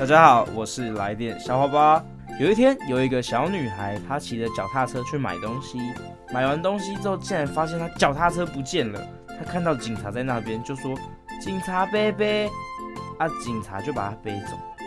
大家好我是来电小花花。有一天有一个小女孩她骑着脚踏车去买东西买完东西之后竟然发现她脚踏车不见了她看到警察在那边就说警察背背啊警察就把她背走。